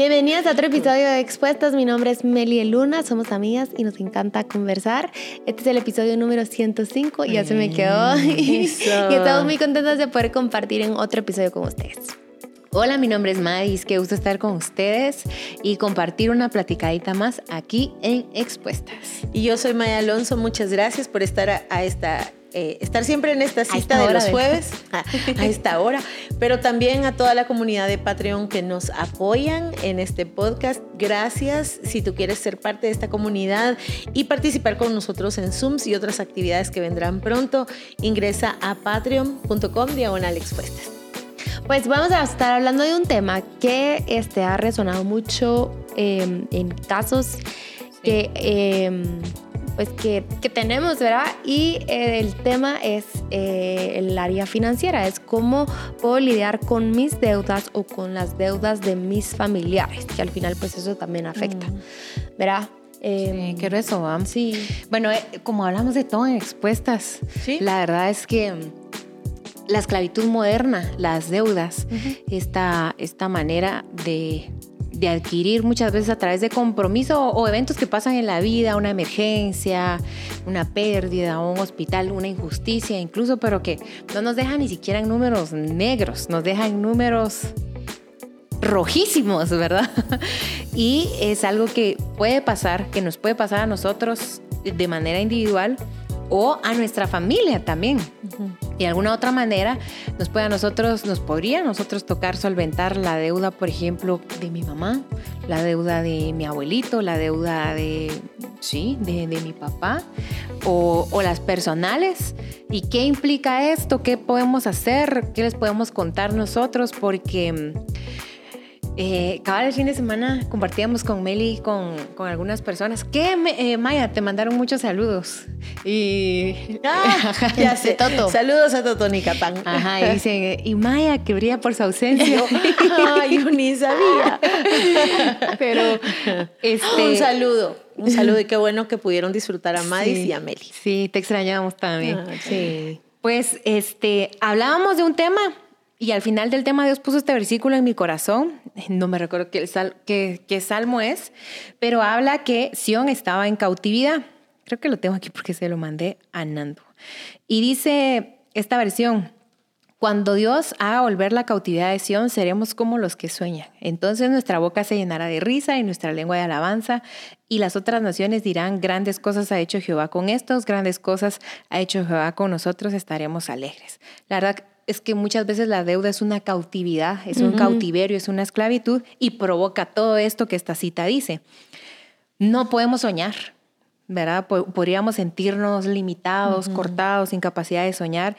Bienvenidas a otro episodio de Expuestas. Mi nombre es Meli Luna, somos amigas y nos encanta conversar. Este es el episodio número 105 y ya se me quedó. y estamos muy contentas de poder compartir en otro episodio con ustedes. Hola, mi nombre es Madis, qué gusto estar con ustedes y compartir una platicadita más aquí en Expuestas. Y yo soy Maya Alonso, muchas gracias por estar a, esta eh, estar siempre en esta cita de los jueves, a, a, esta hora, pero también a toda la comunidad de Patreon que nos apoyan en este podcast. Gracias. Si tú quieres ser parte de esta comunidad y participar con nosotros en Zooms y otras actividades que vendrán pronto, ingresa a patreon.com diagonal expuestas. Pues vamos a estar hablando de un tema que este, ha resonado mucho eh, en casos que, eh, pues que, que, tenemos, ¿verdad? Y eh, el tema es eh, el área financiera, es cómo puedo lidiar con mis deudas o con las deudas de mis familiares, que al final pues eso también afecta, mm. ¿verdad? Eh, sí, qué eso, vamos. Sí. Bueno, eh, como hablamos de todo en expuestas, ¿Sí? la verdad es que la esclavitud moderna, las deudas, uh -huh. esta, esta manera de, de, adquirir muchas veces a través de compromiso o, eventos que pasan en la vida, una emergencia, una pérdida, un hospital, una injusticia incluso, pero que no nos dejan ni siquiera en números negros, nos dejan números rojísimos, ¿verdad? Y es algo que puede pasar, que nos puede pasar a nosotros de manera individual o a nuestra familia también. Y de alguna otra manera nos puede nosotros, nos podría a nosotros tocar solventar la deuda, por ejemplo, de mi mamá, la deuda de mi abuelito, la deuda de, sí, de, mi papá o, o, las personales. ¿Y qué implica esto? ¿Qué podemos hacer? ¿Qué les podemos contar nosotros? Porque eh, cada el fin de semana compartíamos con Meli con, con algunas personas. Que eh, Maya te mandaron muchos saludos. Y ah, ya sé. Toto. Saludos a Toto Nicapán ajá y dicen y Maya que brilla por su ausencia ay yo ni sabía. Pero este un saludo un saludo y qué bueno que pudieron disfrutar a Madis sí, y a Meli. sí te extrañamos también. Ah, sí. Pues este hablábamos de un tema y al final del tema Dios puso este versículo en mi corazón. No me recuerdo qué, sal, qué, qué salmo es, pero habla que Sión estaba en cautividad. Creo que lo tengo aquí porque se lo mandé a Nando. Y dice esta versión, cuando Dios haga volver la cautividad de Sión, seremos como los que sueñan. Entonces nuestra boca se llenará de risa y nuestra lengua de alabanza, y las otras naciones dirán, grandes cosas ha hecho Jehová con estos, grandes cosas ha hecho Jehová con nosotros, estaremos alegres. La verdad, es que muchas veces la deuda es una cautividad, es un uh -huh. cautiverio, es una esclavitud y provoca todo esto que esta cita dice. No podemos soñar, ¿verdad? Podríamos sentirnos limitados, uh -huh. cortados, sin capacidad de soñar.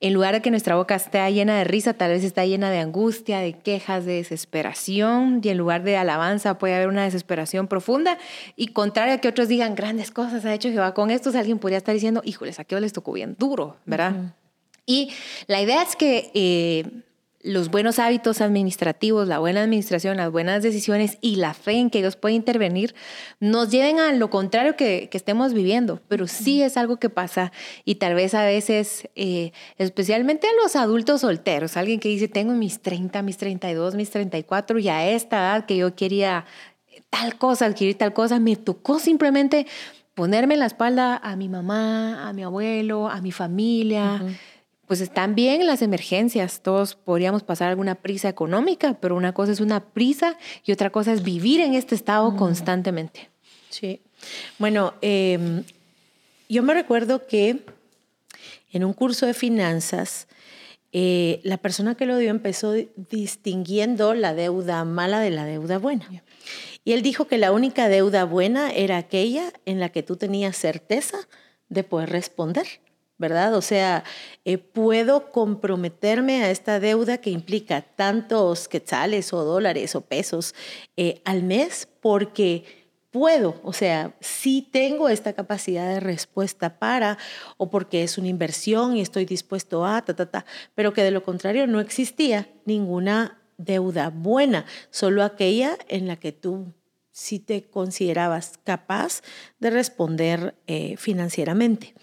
En lugar de que nuestra boca esté llena de risa, tal vez está llena de angustia, de quejas, de desesperación. Y en lugar de alabanza puede haber una desesperación profunda. Y contrario a que otros digan, grandes cosas ha hecho Jehová con estos, alguien podría estar diciendo, híjoles, a qué les tocó bien duro, ¿verdad? Uh -huh. Y la idea es que eh, los buenos hábitos administrativos, la buena administración, las buenas decisiones y la fe en que Dios puede intervenir nos lleven a lo contrario que, que estemos viviendo, pero sí es algo que pasa y tal vez a veces, eh, especialmente a los adultos solteros, alguien que dice, tengo mis 30, mis 32, mis 34 y a esta edad que yo quería tal cosa, adquirir tal cosa, me tocó simplemente ponerme en la espalda a mi mamá, a mi abuelo, a mi familia. Uh -huh pues están bien las emergencias, todos podríamos pasar alguna prisa económica, pero una cosa es una prisa y otra cosa es vivir en este estado mm. constantemente. Sí, bueno, eh, yo me recuerdo que en un curso de finanzas, eh, la persona que lo dio empezó distinguiendo la deuda mala de la deuda buena. Yeah. Y él dijo que la única deuda buena era aquella en la que tú tenías certeza de poder responder. ¿Verdad? O sea, eh, puedo comprometerme a esta deuda que implica tantos quetzales o dólares o pesos eh, al mes porque puedo, o sea, sí tengo esta capacidad de respuesta para, o porque es una inversión y estoy dispuesto a, ta, ta, ta, pero que de lo contrario no existía ninguna deuda buena, solo aquella en la que tú sí te considerabas capaz de responder eh, financieramente.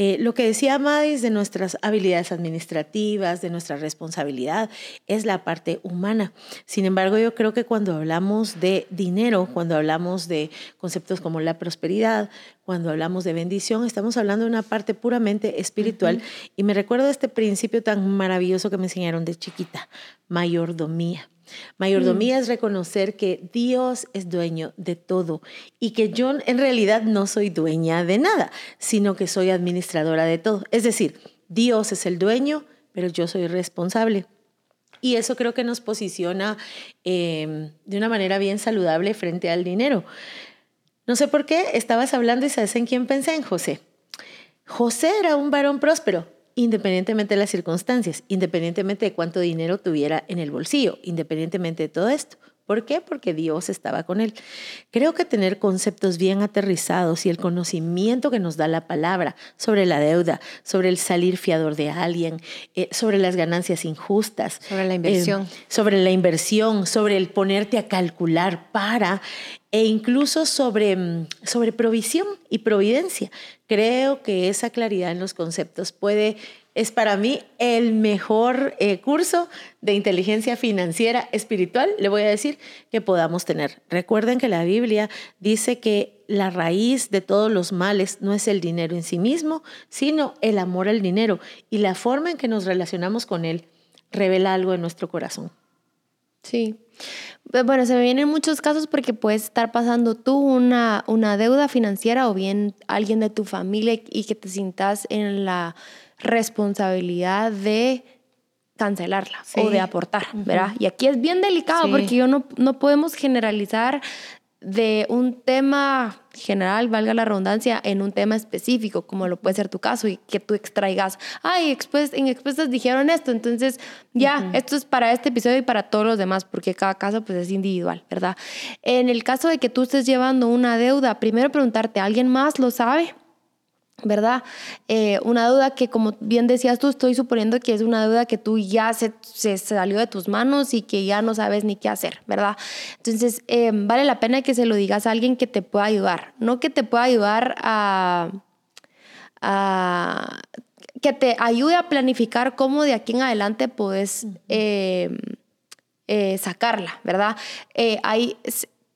Eh, lo que decía Madis de nuestras habilidades administrativas, de nuestra responsabilidad, es la parte humana. Sin embargo, yo creo que cuando hablamos de dinero, cuando hablamos de conceptos como la prosperidad, cuando hablamos de bendición, estamos hablando de una parte puramente espiritual. Y me recuerdo este principio tan maravilloso que me enseñaron de chiquita, mayordomía. Mayordomía mm. es reconocer que Dios es dueño de todo y que yo en realidad no soy dueña de nada, sino que soy administradora de todo. Es decir, Dios es el dueño, pero yo soy responsable. Y eso creo que nos posiciona em, de una manera bien saludable frente al dinero. No sé por qué estabas hablando y sabes en quién pensé, en José. José era un varón próspero, independientemente de las circunstancias, independientemente de cuánto dinero tuviera en el bolsillo, independientemente de todo esto. ¿Por qué? Porque Dios estaba con él. Creo que tener conceptos bien aterrizados y el conocimiento que nos da la palabra sobre la deuda, sobre el salir fiador de alguien, eh, sobre las ganancias injustas, sobre la inversión, eh, sobre la inversión, sobre el ponerte a calcular para e incluso sobre, mm, sobre provisión y providencia. Creo que esa claridad en los conceptos puede, es para mí el mejor eh, curso de inteligencia financiera espiritual, le voy a decir, que podamos tener. Recuerden que la Biblia dice que la raíz de todos los males no es el dinero en sí mismo, sino el amor al dinero y la forma en que nos relacionamos con él revela algo en nuestro corazón. Sí. Bueno, se me vienen muchos casos porque puedes estar pasando tú una, una deuda financiera o bien alguien de tu familia y que te sientas en la responsabilidad de cancelarla o de aportar, ¿verdad? Y aquí es bien delicado porque yo no, no podemos generalizar de un tema general, valga la redundancia, en un tema específico, como lo puede ser tu caso, y que tú extraigas, ay, en expuestas dijeron esto, entonces ya, esto es para este episodio y para todos los demás, porque cada caso pues es individual, ¿verdad? En el caso de que tú estés llevando una deuda, primero preguntarte, ¿alguien más lo sabe? ¿Verdad? Eh, una deuda que, como bien decías tú, estoy suponiendo que es una deuda que tú ya se, se salió de tus manos y que ya no sabes ni qué hacer, ¿verdad? Entonces, eh, vale la pena que se lo digas a alguien que te pueda ayudar, no que te pueda ayudar a, a que te ayude a planificar cómo de aquí en adelante puedes eh, sacarla, ¿verdad? hay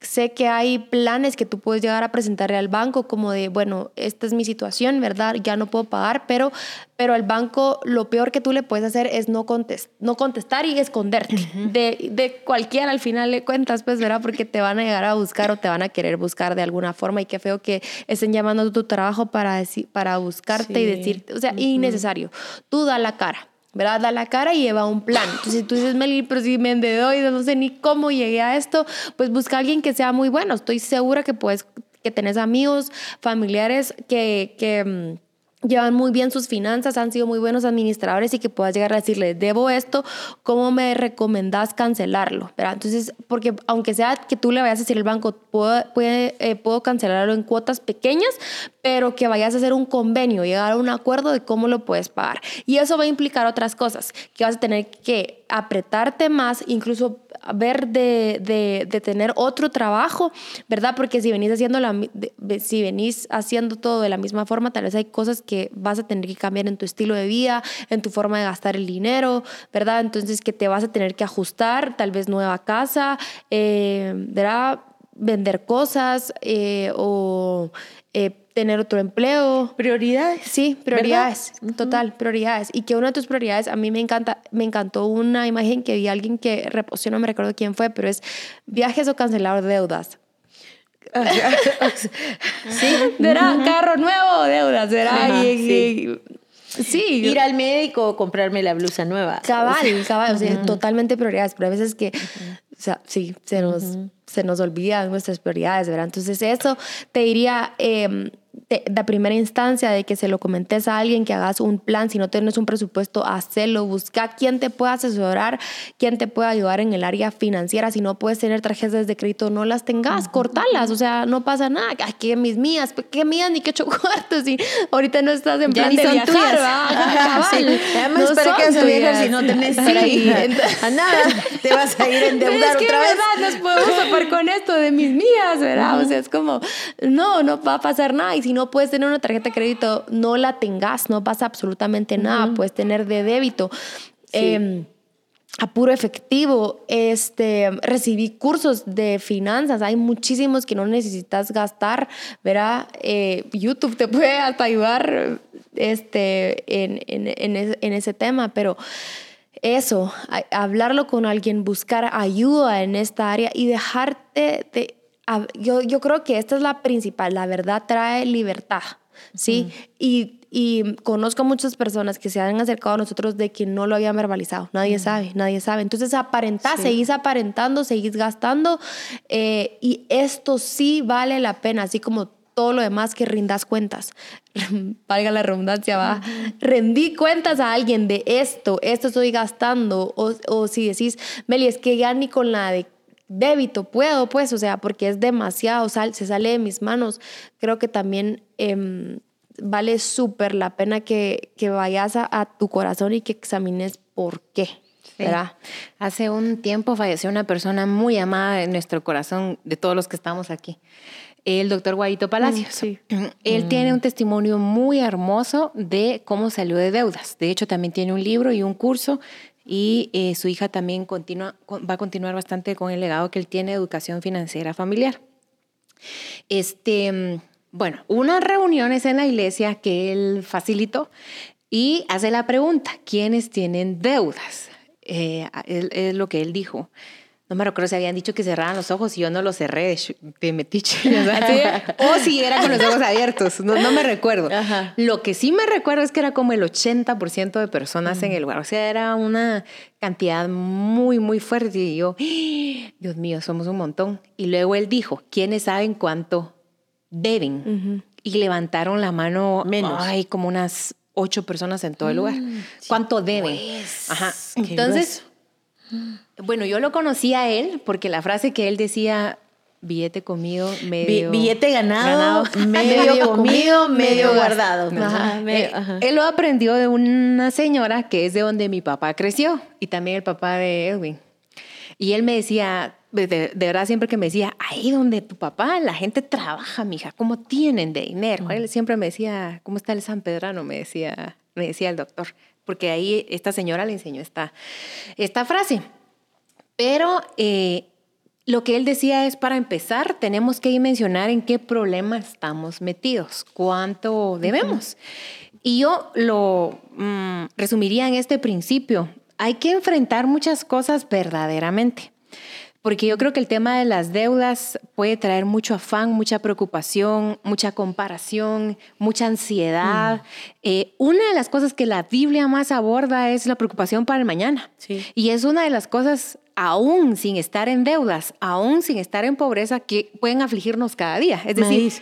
sé que hay planes que tú puedes llegar a presentarle al banco como de, bueno, esta es mi situación, ¿verdad? Ya no puedo pagar, pero, pero al banco lo peor que tú le puedes hacer es no, contest no contestar y esconderte de, de cualquiera al final le cuentas, pues, ¿verdad? Porque te van a llegar a buscar o te van a querer buscar de alguna forma y qué feo que estén llamando a tu trabajo para, para buscarte y decirte, o sea, innecesario. Tú da la cara. ¿Verdad? Da la cara y lleva un plan. Entonces, si tú dices, Meli, pero si me y no sé ni cómo llegué a esto, pues busca a alguien que sea muy bueno. Estoy segura que puedes, que tenés amigos, familiares que, que mm, llevan muy bien sus finanzas, han sido muy buenos administradores y que puedas llegar a decirle, debo esto, ¿cómo me recomendás cancelarlo? ¿verdad? Entonces, porque aunque sea que tú le vayas a decir al banco, puedo, puede, eh, puedo cancelarlo en cuotas pequeñas, pero que vayas a hacer un convenio, llegar a un acuerdo de cómo lo puedes pagar. Y eso va a implicar otras cosas, que vas a tener que apretarte más, incluso ver de, de, tener otro trabajo, ¿verdad? Porque si venís, haciendo la, si venís haciendo todo de la misma forma, tal vez hay cosas que vas a tener que cambiar en tu estilo de vida, en tu forma de gastar el dinero, ¿verdad? Entonces que te vas a tener que ajustar, tal vez nueva casa, eh, ¿verdad? Vender cosas eh, o eh, tener otro empleo. Prioridades. Sí, prioridades, total, prioridades. Y que una de tus prioridades, a mí me encanta, me encantó una imagen que vi a alguien que reposó, no me recuerdo quién fue, pero es viajes o cancelar deudas. sí, ¿verdad? Carro nuevo, deudas, ¿verdad? sí. Ir al médico o comprarme la blusa nueva. Cabal, cabal, o sea, totalmente prioridades, pero a veces que, sea, sí, se nos, se nos olvidan nuestras prioridades, ¿verdad? Entonces eso te diría, eh, de, primera instancia, de que se lo comentes a alguien, que hagas un plan, si no tienes un presupuesto, hacelo, busca quién te pueda asesorar, quién te pueda ayudar en el área financiera, si no puedes tener tarjetas de crédito, no las tengas, cortalas, o sea, no pasa nada, Ay, que mis mías, qué mías ni qué ocho cuartos, y ahorita no estás en plan de viajar, tuyas. sí. Además, no ¿para viajar si no tenés sí. A nada, te vas a ir a endeudar pasar es que otra vez. verdad nos podemos topar con esto de mis mías, ¿verdad? O sea, es como, no, no va a pasar nada. Y si no puedes tener una tarjeta de crédito, no la tengas, no pasa absolutamente nada. Puedes tener de débito. Em, a puro efectivo, este, recibí cursos de finanzas, hay muchísimos que no necesitas gastar, ¿verdad? Eh, YouTube te puede hasta ayudar este, en, en, en, en ese tema, pero eso, hablarlo con alguien, buscar ayuda en esta área y dejarte de... Yo, yo creo que esta es la principal, la verdad trae libertad, ¿sí? Y y conozco muchas personas que se han acercado a nosotros de que no lo habían verbalizado. Nadie sabe, nadie sabe. Entonces aparentás, seguís aparentando, seguís gastando eh, y esto sí vale la pena, así como todo lo demás que rindas cuentas. Valga la redundancia, va. Rendí cuentas a alguien de esto, esto estoy gastando. O, o si decís, Meli, es que ya ni con la de débito puedo, pues, o sea, porque es demasiado, sal, se sale de mis manos. Creo que también... Eh, vale súper la pena que, que vayas a, tu corazón y que examines por qué. ¿verdad? Hace un tiempo falleció una persona muy amada en nuestro corazón, de todos los que estamos aquí, el doctor Guaito Palacios. Mm, Él tiene mm. un testimonio muy hermoso de cómo salió de deudas. De hecho, también tiene un libro y un curso y eh, su hija también continúa, va a continuar bastante con el legado que él tiene de educación financiera familiar. Este, mm, bueno, unas reuniones en la iglesia que él facilitó y hace la pregunta, ¿quiénes tienen deudas? Eh, es lo que él dijo. No me recuerdo si habían dicho que cerraran los ojos y yo no los cerré de, metiche. o si era con los ojos abiertos, no, me recuerdo. Lo que sí me recuerdo es que era como el 80% de personas en el lugar. O sea, era una cantidad muy, muy fuerte. Y yo. Dios mío, somos un montón. Y luego él dijo, ¿quiénes saben cuánto deben. Y levantaron la mano, menos. Ay, como unas ocho personas en todo el lugar. Mm, ¿Cuánto deben? Pues, Ajá. Entonces, bueno, yo lo conocí a él porque la frase que él decía, billete comido, medio... billete ganado, medio, comido, medio guardado. Eh, él lo aprendió de una señora que es de donde mi papá creció y también el papá de Edwin. Y él me decía, de, verdad, siempre que me decía, ahí donde tu papá, la gente trabaja, mija, ¿cómo tienen de dinero? Él siempre me decía, ¿cómo está el San Pedrano? Me decía, me decía el doctor, porque ahí esta señora le enseñó esta, esta frase. Pero eh, lo que él decía es, para empezar, tenemos que mencionar en qué problema estamos metidos, cuánto debemos. Y yo lo mm, resumiría en este principio. Hay que enfrentar muchas cosas verdaderamente. Porque yo creo que el tema de las deudas puede traer mucho afán, mucha preocupación, mucha comparación, mucha ansiedad. Mm. Eh, una de las cosas que la Biblia más aborda es la preocupación para el mañana. Y es una de las cosas, aún sin estar en deudas, aún sin estar en pobreza, que pueden afligirnos cada día. Es decir,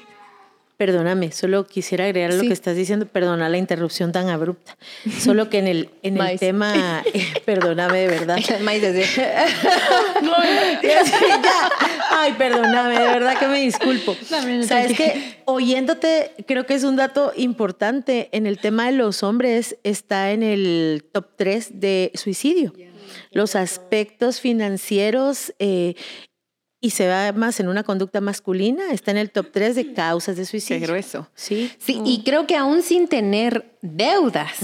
Perdóname, solo quisiera agregar lo que estás diciendo, perdona la interrupción tan abrupta. Solo que en el, en el tema, perdóname de verdad. Ay, perdóname, de verdad que me disculpo. Sabes que oyéndote, creo que es un dato importante. En el tema de los hombres está en el top 3 de suicidio. Los aspectos financieros eh, y se va más en una conducta masculina, está en el top 3 de causas de suicidio. Qué grueso. Sí. Sí, y creo que aún sin tener deudas,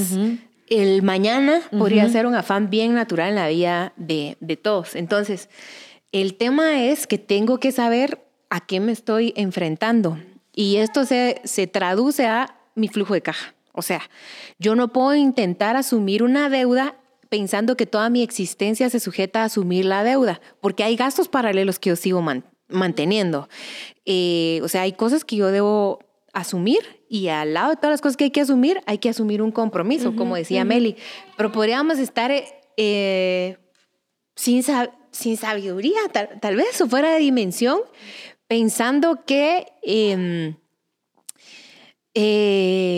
el mañana podría ser un afán bien natural en la vida de, de todos. Entonces, el tema es que tengo que saber a qué me estoy enfrentando. Y esto se, se traduce a mi flujo de caja. O sea, yo no puedo intentar asumir una deuda pensando que toda mi existencia se sujeta a asumir la deuda, porque hay gastos paralelos que yo sigo manteniendo. Eh, o sea, hay cosas que yo debo asumir y al lado de todas las cosas que hay que asumir, hay que asumir un compromiso, como decía Meli. Pero podríamos estar eh, sin, sin sabiduría, tal, vez, o fuera de dimensión, pensando que... Em, eh,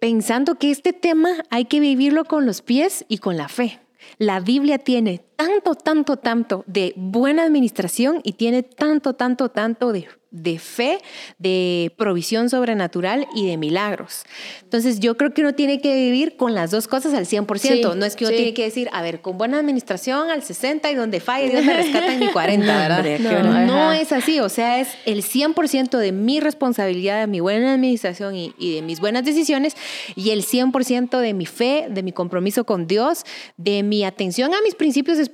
pensando que este tema hay que vivirlo con los pies y con la fe. La Biblia tiene tanto, tanto, tanto de buena administración y tiene tanto, tanto, tanto de de fe, de provisión sobrenatural y de milagros. Entonces yo creo que uno tiene que vivir con las dos cosas al 100%. no es que uno tiene que decir, a ver, con buena administración al 60 y donde falle Dios me rescata en mi 40, ¿verdad? No, es así, o sea, es el 100% de mi responsabilidad, de mi buena administración y, de mis buenas decisiones y el 100% de mi fe, de mi compromiso con Dios, de mi atención a mis principios espirituales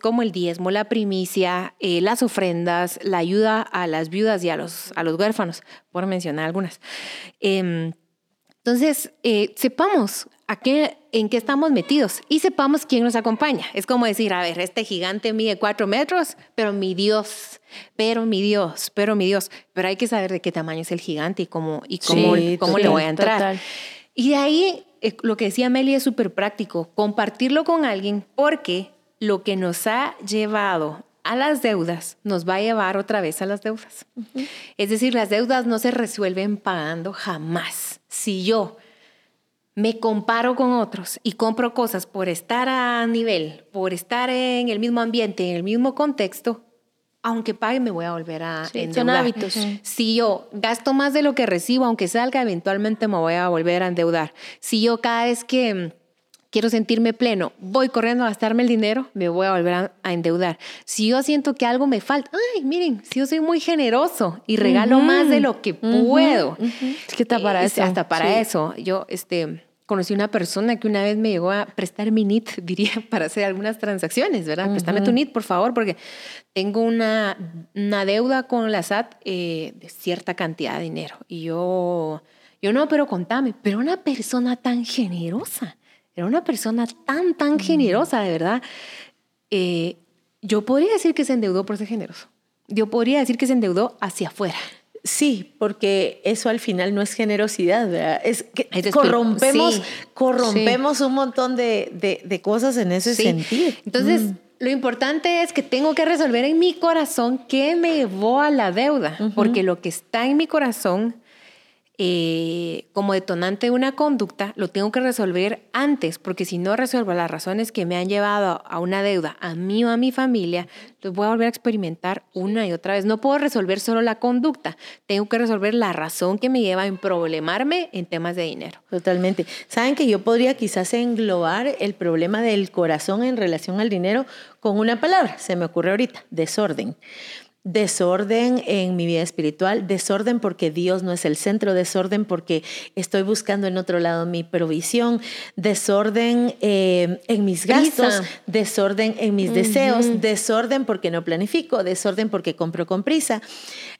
como el diezmo, la primicia, eh, las ofrendas, la ayuda a las viudas y a los, a los huérfanos, por mencionar algunas. Em, entonces, eh, sepamos a qué, en qué estamos metidos y sepamos quién nos acompaña. Es como decir, a ver, este gigante mide cuatro metros, pero mi Dios, pero mi Dios, pero mi Dios. Pero hay que saber de qué tamaño es el gigante y cómo, y cómo, cómo le voy a entrar. Y de ahí, eh, lo que decía Meli es súper práctico, compartirlo con alguien porque lo que nos ha llevado a las deudas nos va a llevar otra vez a las deudas. Es decir, las deudas no se resuelven pagando jamás. Si yo me comparo con otros y compro cosas por estar a nivel, por estar en el mismo ambiente, en el mismo contexto, aunque pague me voy a volver a endeudar. Son hábitos. Si yo gasto más de lo que recibo, aunque salga, eventualmente me voy a volver a endeudar. Si yo cada vez que quiero sentirme pleno, voy corriendo a gastarme el dinero, me voy a volver a, endeudar. Si yo siento que algo me falta, ay, miren, si yo soy muy generoso y regalo más de lo que puedo. Es que está para eh, eso. Hasta para eso. Yo, este, conocí una persona que una vez me llegó a prestar mi NIT, diría, para hacer algunas transacciones, ¿verdad? Préstame tu NIT, por favor, porque tengo una, una deuda con la SAT eh, de cierta cantidad de dinero. Y yo, yo no, pero contame, pero una persona tan generosa era una persona tan, tan generosa, de verdad. Eh, yo podría decir que se endeudó por ser generoso. Yo podría decir que se endeudó hacia afuera. Sí, porque eso al final no es generosidad, ¿verdad? Es que corrompemos, corrompemos un montón de, de, cosas en ese sentido. Entonces, mm. lo importante es que tengo que resolver en mi corazón qué me llevó a la deuda, porque lo que está en mi corazón eh, como detonante de una conducta, lo tengo que resolver antes, porque si no resuelvo las razones que me han llevado a una deuda, a mí o a mi familia, los voy a volver a experimentar una y otra vez. No puedo resolver solo la conducta, tengo que resolver la razón que me lleva a problemarme en temas de dinero. Totalmente. Saben que yo podría quizás englobar el problema del corazón en relación al dinero con una palabra, se me ocurre ahorita, desorden desorden en mi vida espiritual, desorden porque Dios no es el centro, desorden porque estoy buscando en otro lado mi provisión, desorden eh, en mis gastos, desorden en mis deseos, desorden porque no planifico, desorden porque compro con prisa.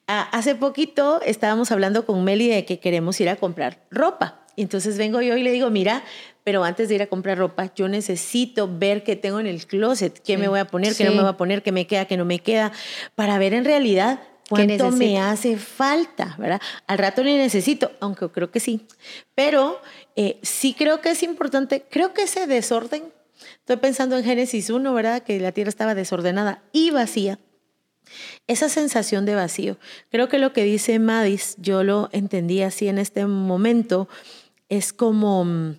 Ah, hace poquito estábamos hablando con Meli de que queremos ir a comprar ropa. Entonces vengo yo y le digo, mira, pero antes de ir a comprar ropa, yo necesito ver qué tengo en el closet, qué me voy a poner, qué no me voy a poner, qué me queda, qué no me queda, para ver en realidad cuánto me hace falta, ¿verdad? Al rato ni necesito, aunque creo que sí, pero eh, sí creo que es importante, creo que ese desorden, estoy pensando en Génesis 1, ¿verdad? Que la tierra estaba desordenada y vacía. Esa sensación de vacío, creo que lo que dice Madis, yo lo entendí así en este momento, es como mm,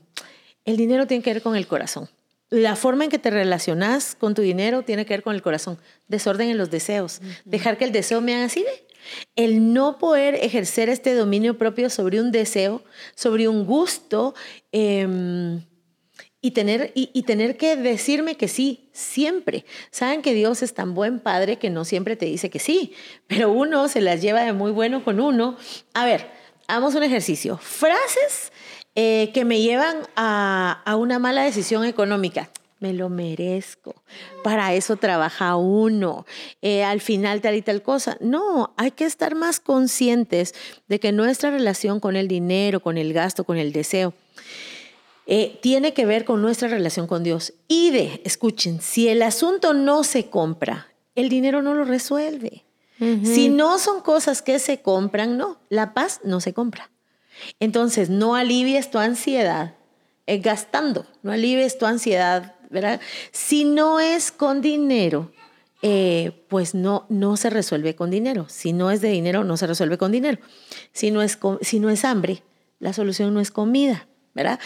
el dinero tiene que ver con el corazón. La forma en que te relacionas con tu dinero tiene que ver con el corazón. Desorden en los deseos. Dejar que el deseo me haga así de. El no poder ejercer este dominio propio sobre un deseo, sobre un gusto, em, y, tener, y, tener que decirme que sí, siempre. Saben que Dios es tan buen padre que no siempre te dice que sí, pero uno se las lleva de muy bueno con uno. A ver, hagamos un ejercicio. Frases eh, que me llevan a, una mala decisión económica. Me lo merezco. Para eso trabaja uno. Eh, al final tal y tal cosa. No, hay que estar más conscientes de que nuestra relación con el dinero, con el gasto, con el deseo, eh, tiene que ver con nuestra relación con Dios. Y de, escuchen, si el asunto no se compra, el dinero no lo resuelve. Si no son cosas que se compran, no, la paz no se compra. Entonces, no alivies tu ansiedad eh, gastando, no alivies tu ansiedad, ¿verdad? Si no es con dinero, eh, pues no, no se resuelve con dinero. Si no es de dinero, no se resuelve con dinero. Si no es, si no es hambre, la solución no es comida, ¿verdad?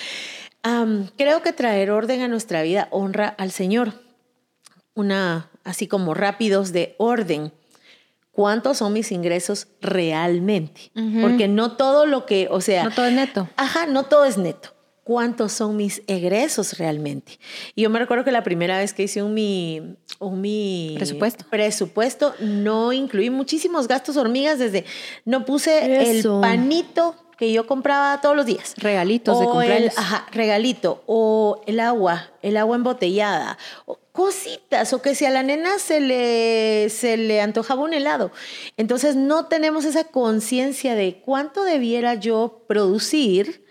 creo que traer orden a nuestra vida honra al Señor. una, así como rápidos de orden. ¿Cuántos son mis ingresos realmente? Porque no todo lo que, o sea... No todo es neto. Ajá, no todo es neto. ¿Cuántos son mis egresos realmente? Y yo me recuerdo que la primera vez que hice un mi, un mi presupuesto. presupuesto, no incluí muchísimos gastos hormigas desde, no puse el panito que yo compraba todos los días. Regalitos de cumpleaños. ajá, regalito. O el agua, el agua embotellada. Cositas. O que si a la nena se le, se le antojaba un helado. Entonces no tenemos esa conciencia de cuánto debiera yo producir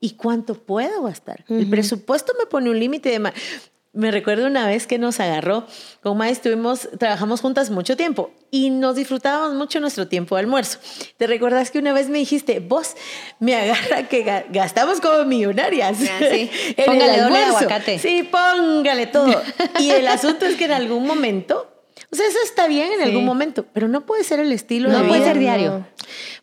y cuánto puedo gastar. El presupuesto me pone un límite de... Me recuerdo una vez que nos agarró, con Mae estuvimos, trabajamos juntas mucho tiempo y nos disfrutábamos mucho nuestro tiempo de almuerzo. ¿Te recuerdas que una vez me dijiste, vos, me agarra que gastamos como millonarias? Ah, sí. póngale el aguacate. Sí, póngale todo. y el asunto es que en algún momento, o sea, eso está bien en algún momento, pero no puede ser el estilo no de puede ser diario.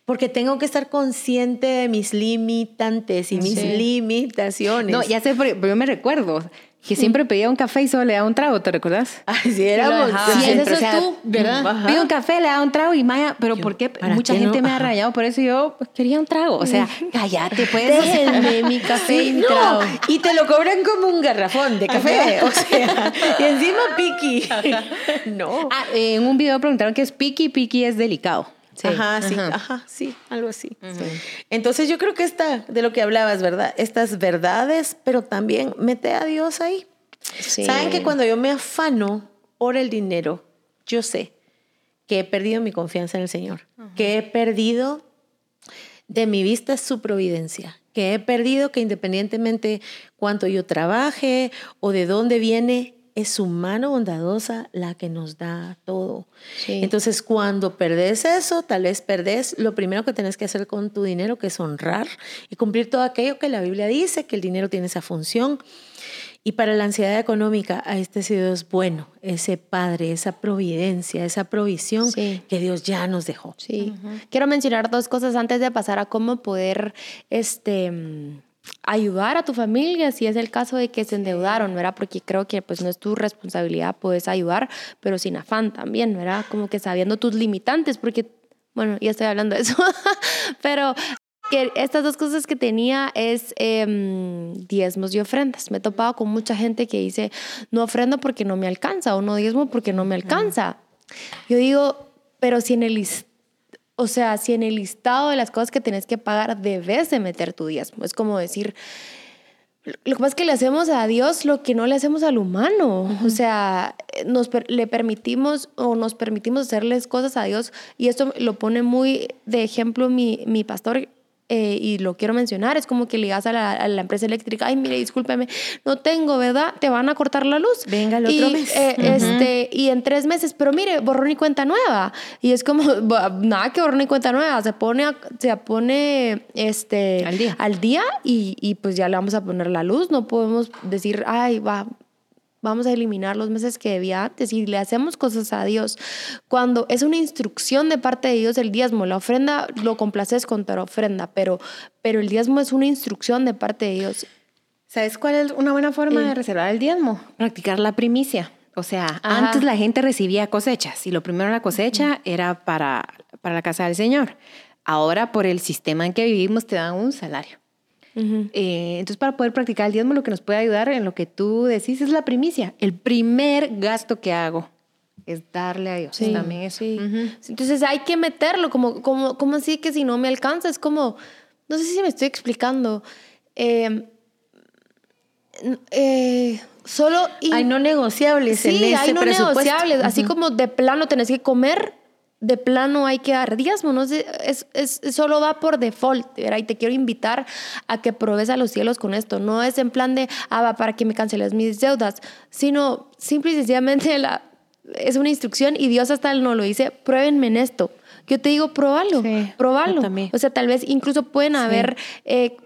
Porque tengo que estar consciente de mis limitantes y mis limitaciones. No, ya sé, pero yo me recuerdo que siempre pedía un café y solo le daba un trago, ¿te recuerdas? Ay, sí, éramos. Sí, eso es tú, ¿verdad? Pido un café, le daba un trago y Maya, pero ¿por qué? Mucha gente me ha rayado por eso yo pues, quería un trago. O sea, cállate, pues. Déjenme mi café y trago. Y te lo cobran como un garrafón de café. O sea, y encima piqui. no. Ah, en un video preguntaron qué es piqui, piqui es delicado. Ajá, sí, ajá. sí, algo así. Entonces yo creo que esta, de lo que hablabas, ¿verdad? Estas verdades, pero también mete a Dios ahí. Saben que cuando yo me afano por el dinero, yo sé que he perdido mi confianza en el Señor, que he perdido de mi vista su providencia, que he perdido que independientemente cuánto yo trabaje o de dónde viene, es su mano bondadosa la que nos da todo. Entonces, cuando perdés eso, tal vez perdés lo primero que tenés que hacer con tu dinero, que es honrar y cumplir todo aquello que la Biblia dice, que el dinero tiene esa función. Y para la ansiedad económica, a este Dios bueno, ese Padre, esa providencia, esa provisión que Dios ya nos dejó. Sí. Quiero mencionar dos cosas antes de pasar a cómo poder, este ayudar a tu familia si es el caso de que se endeudaron, ¿verdad? Porque creo que pues no es tu responsabilidad, puedes ayudar, pero sin afán también, ¿verdad? Como que sabiendo tus limitantes, porque, bueno, ya estoy hablando de eso, pero que estas dos cosas que tenía es em, diezmos y ofrendas. Me he topado con mucha gente que dice, no ofrendo porque no me alcanza o no diezmo porque no me alcanza. Yo digo, pero si en el o sea, si en el listado de las cosas que tenés que pagar debes de meter tu diezmo. Es como decir, lo que pasa es que le hacemos a Dios lo que no le hacemos al humano. O sea, nos le permitimos o nos permitimos hacerles cosas a Dios. Y esto lo pone muy de ejemplo mi, mi pastor eh, y lo quiero mencionar, es como que le digas a la, empresa eléctrica, ay, mire, discúlpeme, no tengo, ¿verdad? Te van a cortar la luz. Venga el otro mes. Eh, este, y en tres meses, pero mire, borrón y cuenta nueva. Y es como, nada que borrón y cuenta nueva, se pone, se pone este, al día, al día y, y pues ya le vamos a poner la luz, no podemos decir, ay, va, vamos a eliminar los meses que debía antes y le hacemos cosas a Dios. Cuando es una instrucción de parte de Dios el diezmo, la ofrenda lo complaces con tu ofrenda, pero, pero el diezmo es una instrucción de parte de Dios. ¿Sabes cuál es una buena forma de reservar el diezmo? Practicar la primicia. O sea, antes la gente recibía cosechas y lo primero la cosecha era para, para la casa del Señor. Ahora, por el sistema en que vivimos, te dan un salario. Eh, entonces, para poder practicar el diezmo, lo que nos puede ayudar en lo que tú decís es la primicia. El primer gasto que hago es darle a Dios también eso. Entonces hay que meterlo, como, como, como así que si no me alcanza, es como, no sé si me estoy explicando. Em, eh, solo... hay no negociables sí, en ese hay no negociables. Así como de plano tenés que comer de plano hay que dar diezmo, no es, es, solo va por default, ¿verdad? Y te quiero invitar a que probes a los cielos con esto. No es en plan de, ah, va para que me canceles mis deudas, sino simple y sencillamente la, es una instrucción y Dios hasta no lo dice, pruébenme en esto. Yo te digo, probalo, sí, probalo. O sea, tal vez incluso pueden haber, eh,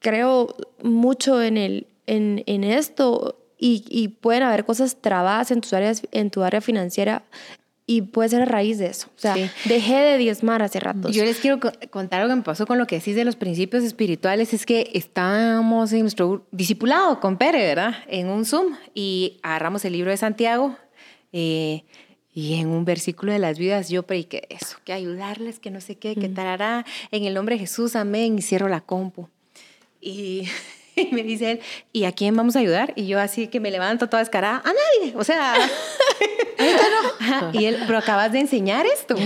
creo mucho en, el, en, en esto, y, y, pueden haber cosas trabadas en, tus áreas, en tu área financiera y puede ser a raíz de eso. O sea, dejé de diezmar hace rato. Yo les quiero contar algo que me pasó con lo que decís de los principios espirituales. Es que estábamos en nuestro discipulado con Pere, ¿verdad? En un Zoom y agarramos el libro de Santiago Eh, y en un versículo de las vidas yo que eso, que ayudarles, que no sé qué, que tarará, en el nombre de Jesús, amén, y cierro la compu. Y, me dice él, ¿y a quién vamos a ayudar? Y yo así que me levanto toda descarada, a nadie, o sea, y él, pero acabas de enseñar esto,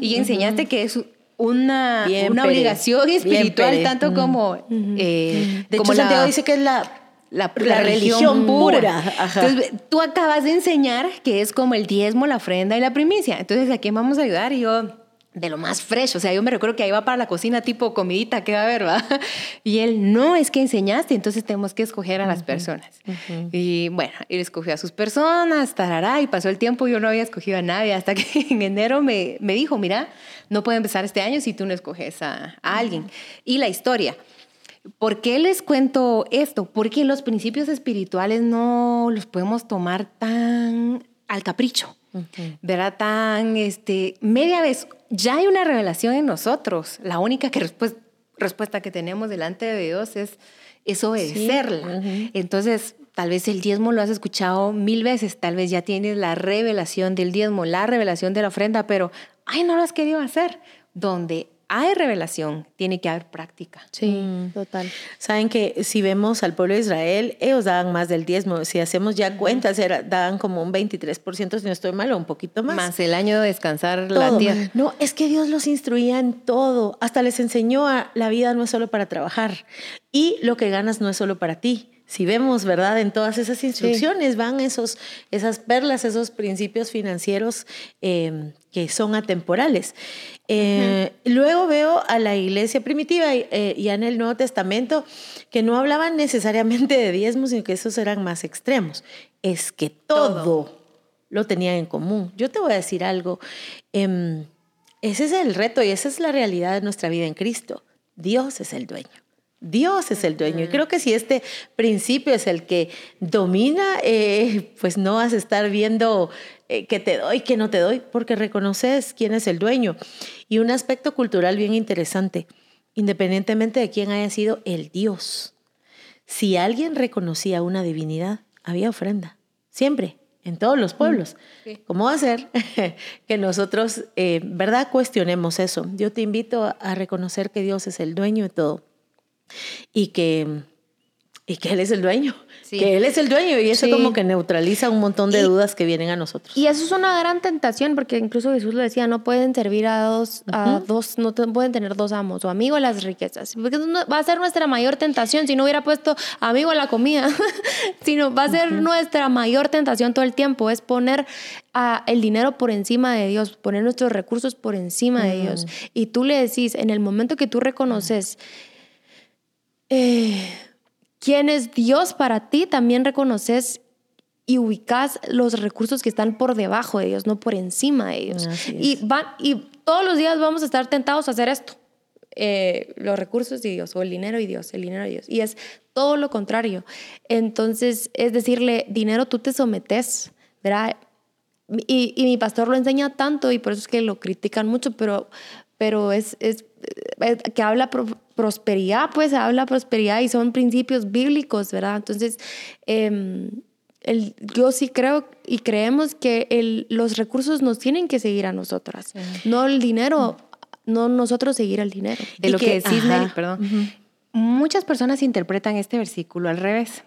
y enseñaste que es una, una obligación espiritual, tanto como... Eh, de como hecho, Santiago dice que es la la, religión, pura. Entonces, tú acabas de enseñar que es como el diezmo, la ofrenda y la primicia. Entonces, ¿a quién vamos a ayudar? Y yo, de lo más fresh. O sea, yo me recuerdo que ahí va para la cocina tipo comidita que va a haber, ¿va? Y él, no, es que enseñaste, entonces tenemos que escoger a las personas. Y bueno, él escogió a sus personas, tarará, y pasó el tiempo, yo no había escogido a nadie, hasta que en enero me, me dijo, mira, no puede empezar este año si tú no escoges a, a alguien. Y la historia. ¿Por qué les cuento esto? Porque los principios espirituales no los podemos tomar tan al capricho, ¿verdad? Tan, este, media vez, ya hay una revelación en nosotros. La única que respuesta que tenemos delante de Dios es, es obedecerla. Entonces, tal vez el diezmo lo has escuchado mil veces, tal vez ya tienes la revelación del diezmo, la revelación de la ofrenda, pero, ay, no lo has querido hacer. Donde hay revelación, tiene que haber práctica. Sí, mm. total. Saben que si vemos al pueblo de Israel, ellos daban más del diezmo. Si hacemos ya cuentas, era, daban como un 23%, si no estoy mal, o un poquito más. Más el año de descansar la tierra. No, es que Dios los instruía en todo. Hasta les enseñó a la vida no es solo para trabajar. Y lo que ganas no es solo para ti si vemos, ¿verdad? En todas esas instrucciones van esos, esas perlas, esos principios financieros em, que son atemporales. Eh, luego veo a la iglesia primitiva y, eh, en el Nuevo Testamento que no hablaban necesariamente de diezmos, sino que esos eran más extremos. Es que todo, lo tenían en común. Yo te voy a decir algo. Em, ese es el reto y esa es la realidad de nuestra vida en Cristo. Dios es el dueño. Dios es el dueño. Y creo que si este principio es el que domina, eh, pues no vas a estar viendo eh, que te doy, que no te doy, porque reconoces quién es el dueño. Y un aspecto cultural bien interesante, independientemente de quién haya sido el Dios. Si alguien reconocía una divinidad, había ofrenda. Siempre, en todos los pueblos. ¿Cómo va a ser que nosotros, eh, verdad, cuestionemos eso? Yo te invito a reconocer que Dios es el dueño de todo y que, y que Él es el dueño. Que Él es el dueño y eso como que neutraliza un montón de dudas que vienen a nosotros. Y eso es una gran tentación porque incluso Jesús lo decía, no pueden servir a dos, a dos no pueden tener dos amos o amigo a las riquezas. Porque va a ser nuestra mayor tentación si no hubiera puesto amigo a la comida, sino va a ser nuestra mayor tentación todo el tiempo, es poner a el dinero por encima de Dios, poner nuestros recursos por encima de Dios. Y tú le decís, en el momento que tú reconoces eh, quién es Dios para ti, también reconoces y ubicas los recursos que están por debajo de Dios, no por encima de Dios. Y, van, y todos los días vamos a estar tentados a hacer esto. Eh, los recursos de Dios o el dinero y Dios, el dinero y Dios. Y es todo lo contrario. Entonces, es decirle, dinero, tú te sometes, ¿verdad? Y, y, mi pastor lo enseña tanto y por eso es que lo critican mucho, pero, pero es, es, eh, que habla prosperidad, pues habla prosperidad y son principios bíblicos, ¿verdad? Entonces, eh, el, yo sí creo y creemos que el, los recursos nos tienen que seguir a nosotras, no el dinero, no nosotros seguir al dinero. De lo que, decís, perdón. Muchas personas interpretan este versículo al revés,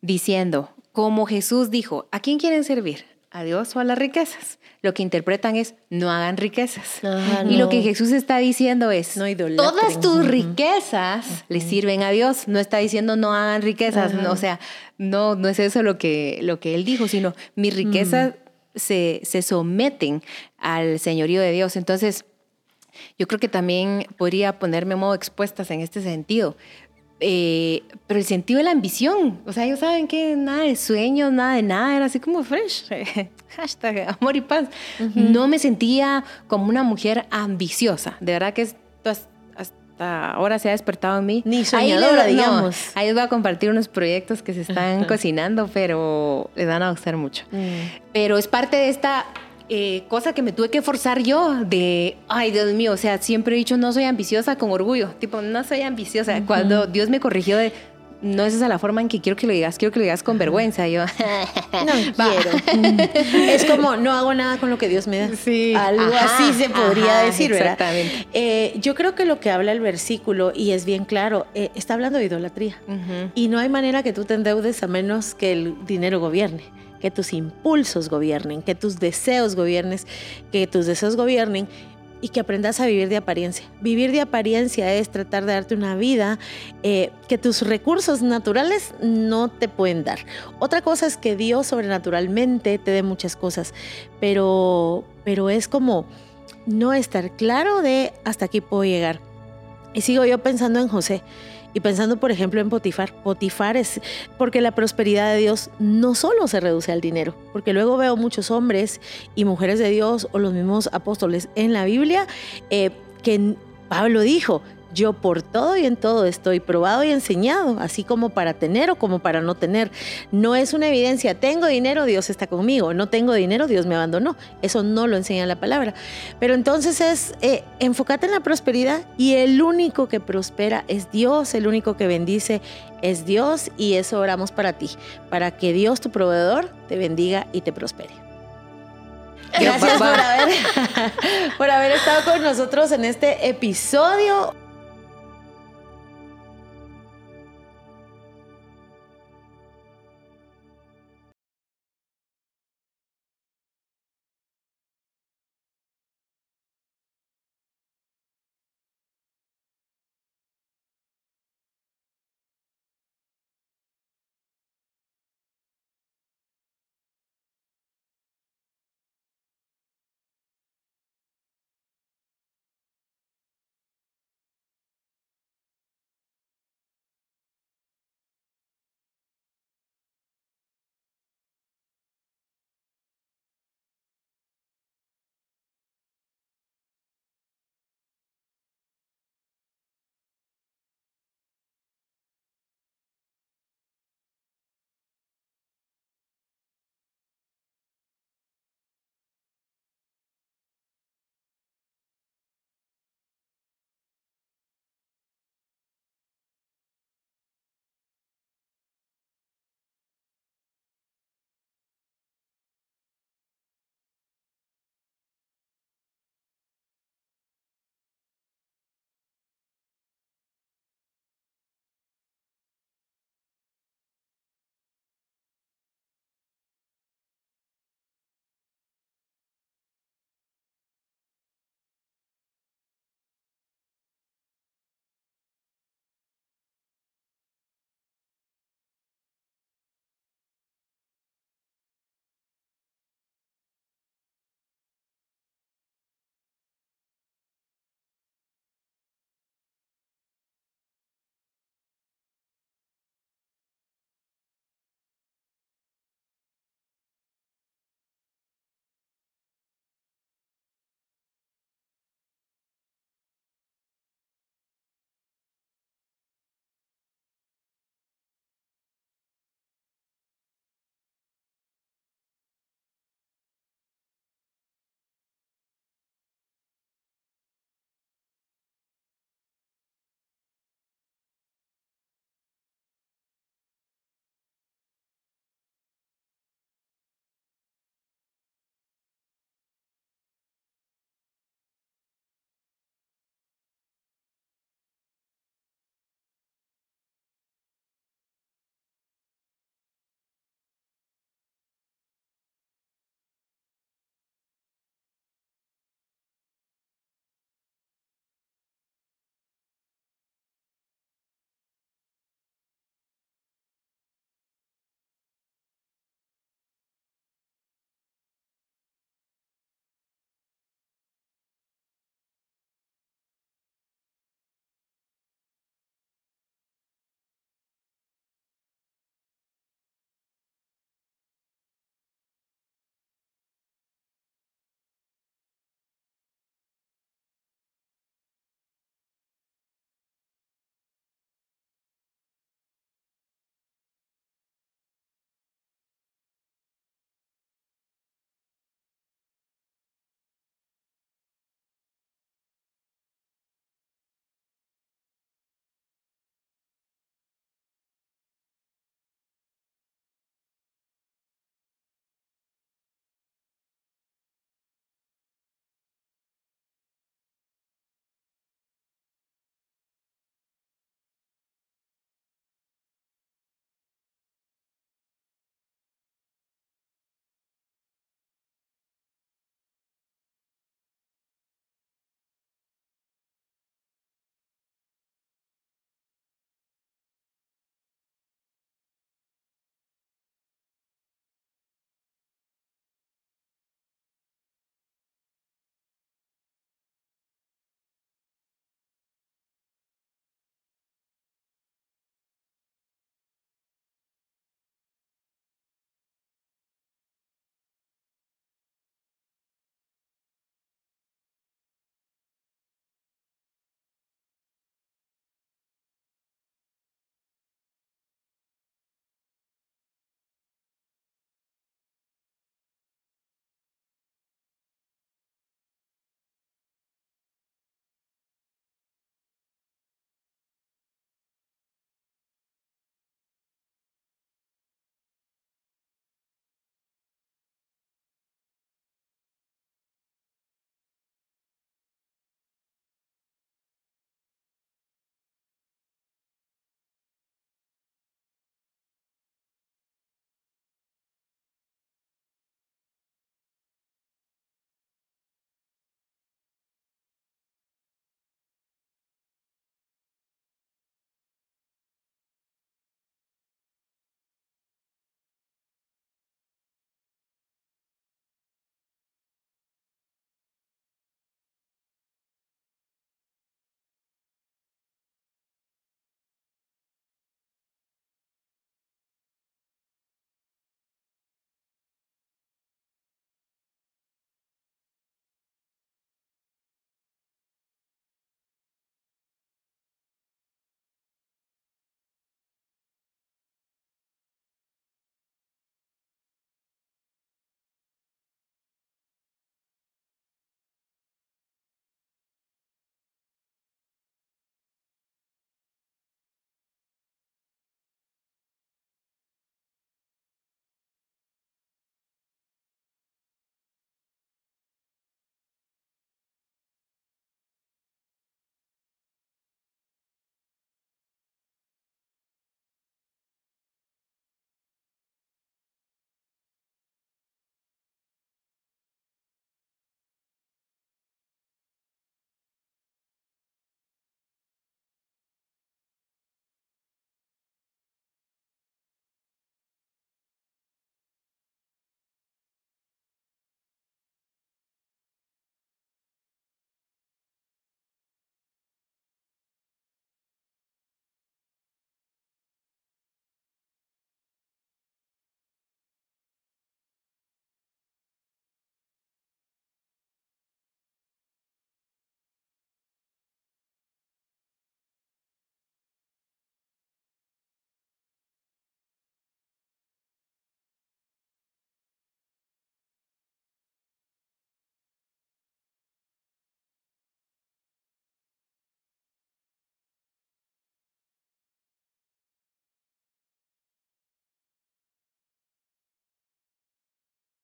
diciendo, como Jesús dijo, ¿a quién quieren servir? ¿A Dios o a las riquezas? lo que interpretan es no hagan riquezas. Y lo que Jesús está diciendo es, no todas tus riquezas le sirven a Dios. No está diciendo no hagan riquezas. o sea, no, no es eso lo que, lo que él dijo, sino mis riquezas se, se someten al señorío de Dios. Entonces, yo creo que también podría ponerme modo expuestas en este sentido. Eh, pero el sentido de la ambición, o sea, ellos saben que nada de sueños, nada de nada, era así como fresh, hashtag amor y paz. No me sentía como una mujer ambiciosa, de verdad que hasta ahora se ha despertado en mí. Ni soñadora, digamos. ahí voy a compartir unos proyectos que se están cocinando, pero les van a gustar mucho. Mm. Pero es parte de esta eh, cosa que me tuve que forzar yo de, ay Dios mío, o sea, siempre he dicho no soy ambiciosa con orgullo, tipo, no soy ambiciosa. Cuando Dios me corrigió de, no es esa la forma en que quiero que lo digas, quiero que lo digas con vergüenza. Yo, no quiero. es como, no hago nada con lo que Dios me da. Sí. Algo así se podría decir, ¿verdad? Exactamente. Eh, yo creo que lo que habla el versículo, y es bien claro, eh, está hablando de idolatría. Y no hay manera que tú te endeudes a menos que el dinero gobierne que tus impulsos gobiernen, que tus deseos gobiernes, que tus deseos gobiernen y que aprendas a vivir de apariencia. Vivir de apariencia es tratar de darte una vida eh, que tus recursos naturales no te pueden dar. Otra cosa es que Dios sobrenaturalmente te dé muchas cosas, pero, pero es como no estar claro de hasta aquí puedo llegar. Y sigo yo pensando en José. Y pensando, por ejemplo, en Potifar. Potifar es porque la prosperidad de Dios no solo se reduce al dinero, porque luego veo muchos hombres y mujeres de Dios o los mismos apóstoles en la Biblia eh, que Pablo dijo, yo por todo y en todo estoy probado y enseñado, así como para tener o como para no tener. No es una evidencia, tengo dinero, Dios está conmigo, no tengo dinero, Dios me abandonó. Eso no lo enseña la palabra. Pero entonces es, eh, enfócate en la prosperidad y el único que prospera es Dios, el único que bendice es Dios y eso oramos para ti, para que Dios, tu proveedor, te bendiga y te prospere. Gracias por haber, por haber estado con nosotros en este episodio.